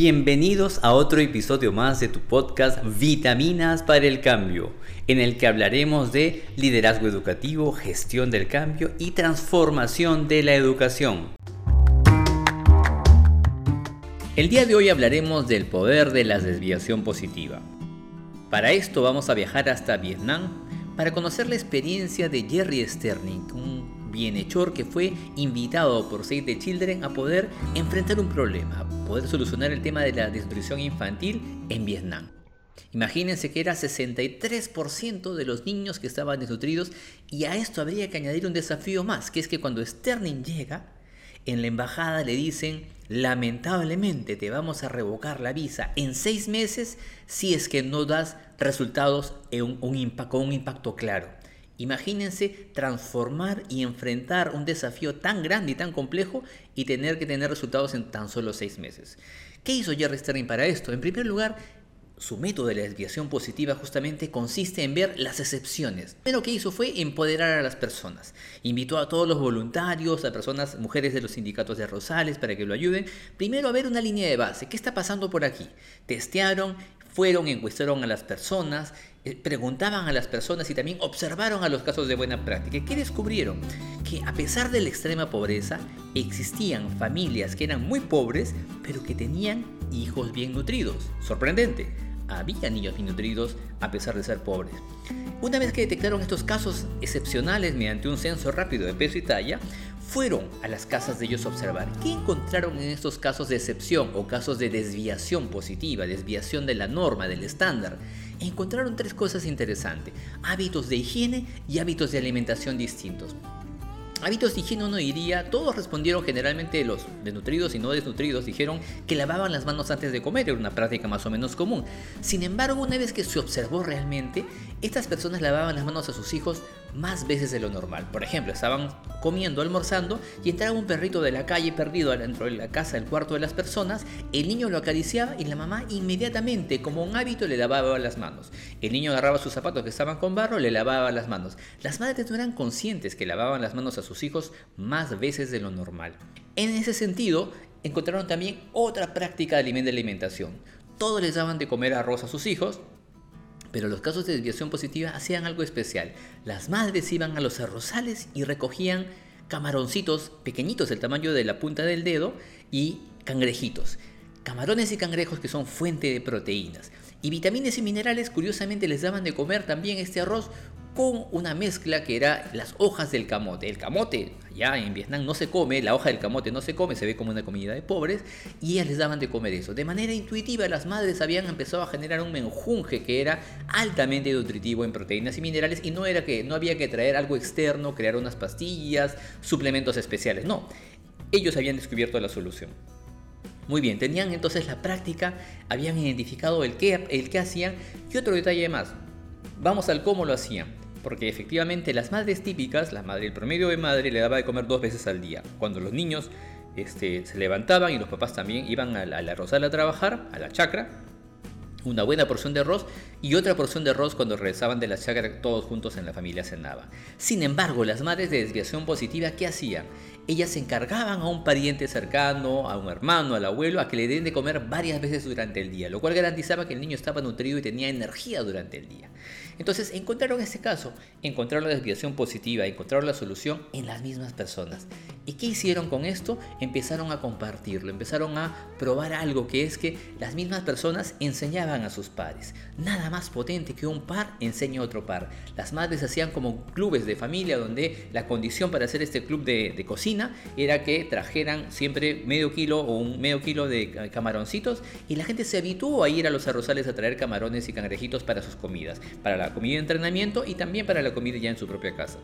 Bienvenidos a otro episodio más de tu podcast Vitaminas para el Cambio, en el que hablaremos de liderazgo educativo, gestión del cambio y transformación de la educación. El día de hoy hablaremos del poder de la desviación positiva. Para esto vamos a viajar hasta Vietnam para conocer la experiencia de Jerry Sterling, un bienhechor que fue invitado por Save the Children a poder enfrentar un problema, poder solucionar el tema de la desnutrición infantil en Vietnam. Imagínense que era 63% de los niños que estaban desnutridos y a esto habría que añadir un desafío más, que es que cuando Sterling llega, en la embajada le dicen, lamentablemente te vamos a revocar la visa en seis meses si es que no das resultados en con un impacto claro. Imagínense transformar y enfrentar un desafío tan grande y tan complejo y tener que tener resultados en tan solo seis meses. ¿Qué hizo Jerry Sterling para esto? En primer lugar, su método de la desviación positiva justamente consiste en ver las excepciones. Pero lo que hizo fue empoderar a las personas. Invitó a todos los voluntarios, a personas, mujeres de los sindicatos de Rosales para que lo ayuden. Primero a ver una línea de base. ¿Qué está pasando por aquí? Testearon, fueron, encuestaron a las personas, preguntaban a las personas y también observaron a los casos de buena práctica. ¿Qué descubrieron? Que a pesar de la extrema pobreza, existían familias que eran muy pobres, pero que tenían hijos bien nutridos. Sorprendente había niños bien nutridos a pesar de ser pobres. Una vez que detectaron estos casos excepcionales mediante un censo rápido de peso y talla, fueron a las casas de ellos a observar qué encontraron en estos casos de excepción o casos de desviación positiva, desviación de la norma, del estándar. Encontraron tres cosas interesantes, hábitos de higiene y hábitos de alimentación distintos. Hábitos de higiene no diría, todos respondieron generalmente los desnutridos y no desnutridos, dijeron que lavaban las manos antes de comer, era una práctica más o menos común. Sin embargo, una vez que se observó realmente, estas personas lavaban las manos a sus hijos más veces de lo normal. Por ejemplo, estaban comiendo, almorzando y entraba un perrito de la calle perdido dentro de la casa, el cuarto de las personas, el niño lo acariciaba y la mamá inmediatamente, como un hábito, le lavaba las manos. El niño agarraba sus zapatos que estaban con barro, le lavaba las manos. Las madres no eran conscientes que lavaban las manos a sus hijos más veces de lo normal. En ese sentido, encontraron también otra práctica de alimentación. Todos les daban de comer arroz a sus hijos, pero los casos de desviación positiva hacían algo especial. Las madres iban a los arrozales y recogían camaroncitos pequeñitos del tamaño de la punta del dedo y cangrejitos. Camarones y cangrejos que son fuente de proteínas. Y vitaminas y minerales curiosamente les daban de comer también este arroz con una mezcla que era las hojas del camote. El camote, allá en Vietnam no se come, la hoja del camote no se come, se ve como una comida de pobres, y ellas les daban de comer eso. De manera intuitiva, las madres habían empezado a generar un menjunje que era altamente nutritivo en proteínas y minerales, y no era que no había que traer algo externo, crear unas pastillas, suplementos especiales, no. Ellos habían descubierto la solución. Muy bien, tenían entonces la práctica, habían identificado el qué, el qué hacían, y otro detalle más, vamos al cómo lo hacían porque efectivamente las madres típicas, la madre, el promedio de madre le daba de comer dos veces al día. Cuando los niños este, se levantaban y los papás también iban a la, a la rosal a trabajar, a la chacra, una buena porción de arroz y otra porción de arroz cuando regresaban de la chacra todos juntos en la familia cenaba. Sin embargo, las madres de desviación positiva, ¿qué hacían? Ellas encargaban a un pariente cercano, a un hermano, al abuelo, a que le den de comer varias veces durante el día, lo cual garantizaba que el niño estaba nutrido y tenía energía durante el día. Entonces encontraron este caso, encontraron la desviación positiva, encontraron la solución en las mismas personas. ¿Y qué hicieron con esto? Empezaron a compartirlo, empezaron a probar algo que es que las mismas personas enseñaban a sus pares. Nada más potente que un par enseña a otro par. Las madres hacían como clubes de familia donde la condición para hacer este club de, de cocina era que trajeran siempre medio kilo o un medio kilo de camaroncitos y la gente se habituó a ir a los arrozales a traer camarones y cangrejitos para sus comidas, para la comida de entrenamiento y también para la comida ya en su propia casa.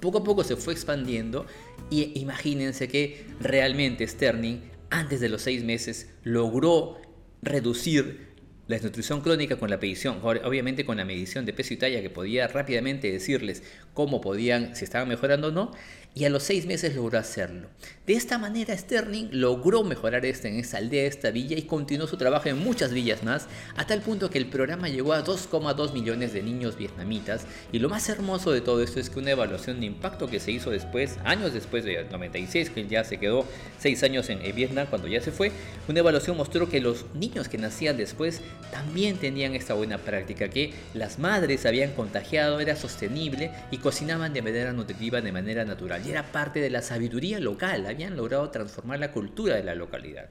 Poco a poco se fue expandiendo y imagínense que realmente Sterling antes de los seis meses logró reducir la desnutrición crónica con la medición, obviamente con la medición de peso y talla que podía rápidamente decirles cómo podían, si estaban mejorando o no, y a los seis meses logró hacerlo. De esta manera Sterling logró mejorar esto en esta aldea, esta villa y continuó su trabajo en muchas villas más, a tal punto que el programa llegó a 2,2 millones de niños vietnamitas y lo más hermoso de todo esto es que una evaluación de impacto que se hizo después, años después de 96, que ya se quedó seis años en Vietnam cuando ya se fue, una evaluación mostró que los niños que nacían después también tenían esta buena práctica, que las madres habían contagiado, era sostenible y cocinaban de manera nutritiva de manera natural era parte de la sabiduría local, habían logrado transformar la cultura de la localidad.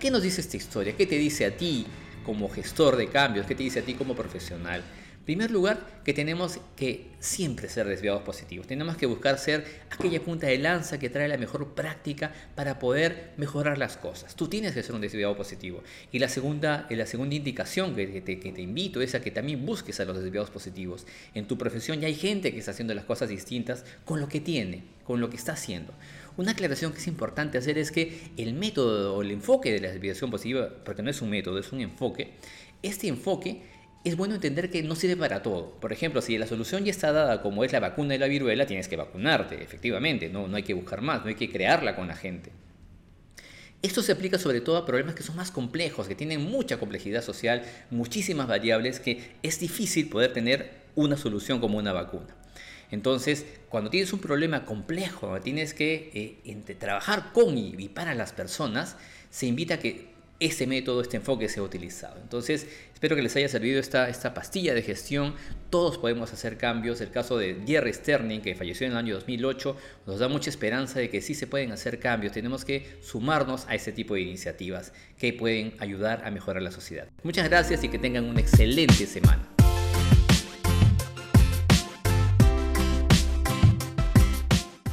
¿Qué nos dice esta historia? ¿Qué te dice a ti como gestor de cambios? ¿Qué te dice a ti como profesional? Primer lugar, que tenemos que siempre ser desviados positivos. Tenemos que buscar ser aquella punta de lanza que trae la mejor práctica para poder mejorar las cosas. Tú tienes que ser un desviado positivo. Y la segunda, la segunda indicación que te, que te invito es a que también busques a los desviados positivos. En tu profesión ya hay gente que está haciendo las cosas distintas con lo que tiene, con lo que está haciendo. Una aclaración que es importante hacer es que el método o el enfoque de la desviación positiva, porque no es un método, es un enfoque, este enfoque es bueno entender que no sirve para todo. Por ejemplo, si la solución ya está dada como es la vacuna de la viruela, tienes que vacunarte, efectivamente, no, no hay que buscar más, no hay que crearla con la gente. Esto se aplica sobre todo a problemas que son más complejos, que tienen mucha complejidad social, muchísimas variables, que es difícil poder tener una solución como una vacuna. Entonces, cuando tienes un problema complejo, tienes que eh, trabajar con y para las personas, se invita a que este método, este enfoque se ha utilizado. Entonces, espero que les haya servido esta, esta pastilla de gestión. Todos podemos hacer cambios. El caso de Jerry Sterling, que falleció en el año 2008, nos da mucha esperanza de que sí se pueden hacer cambios. Tenemos que sumarnos a este tipo de iniciativas que pueden ayudar a mejorar la sociedad. Muchas gracias y que tengan una excelente semana.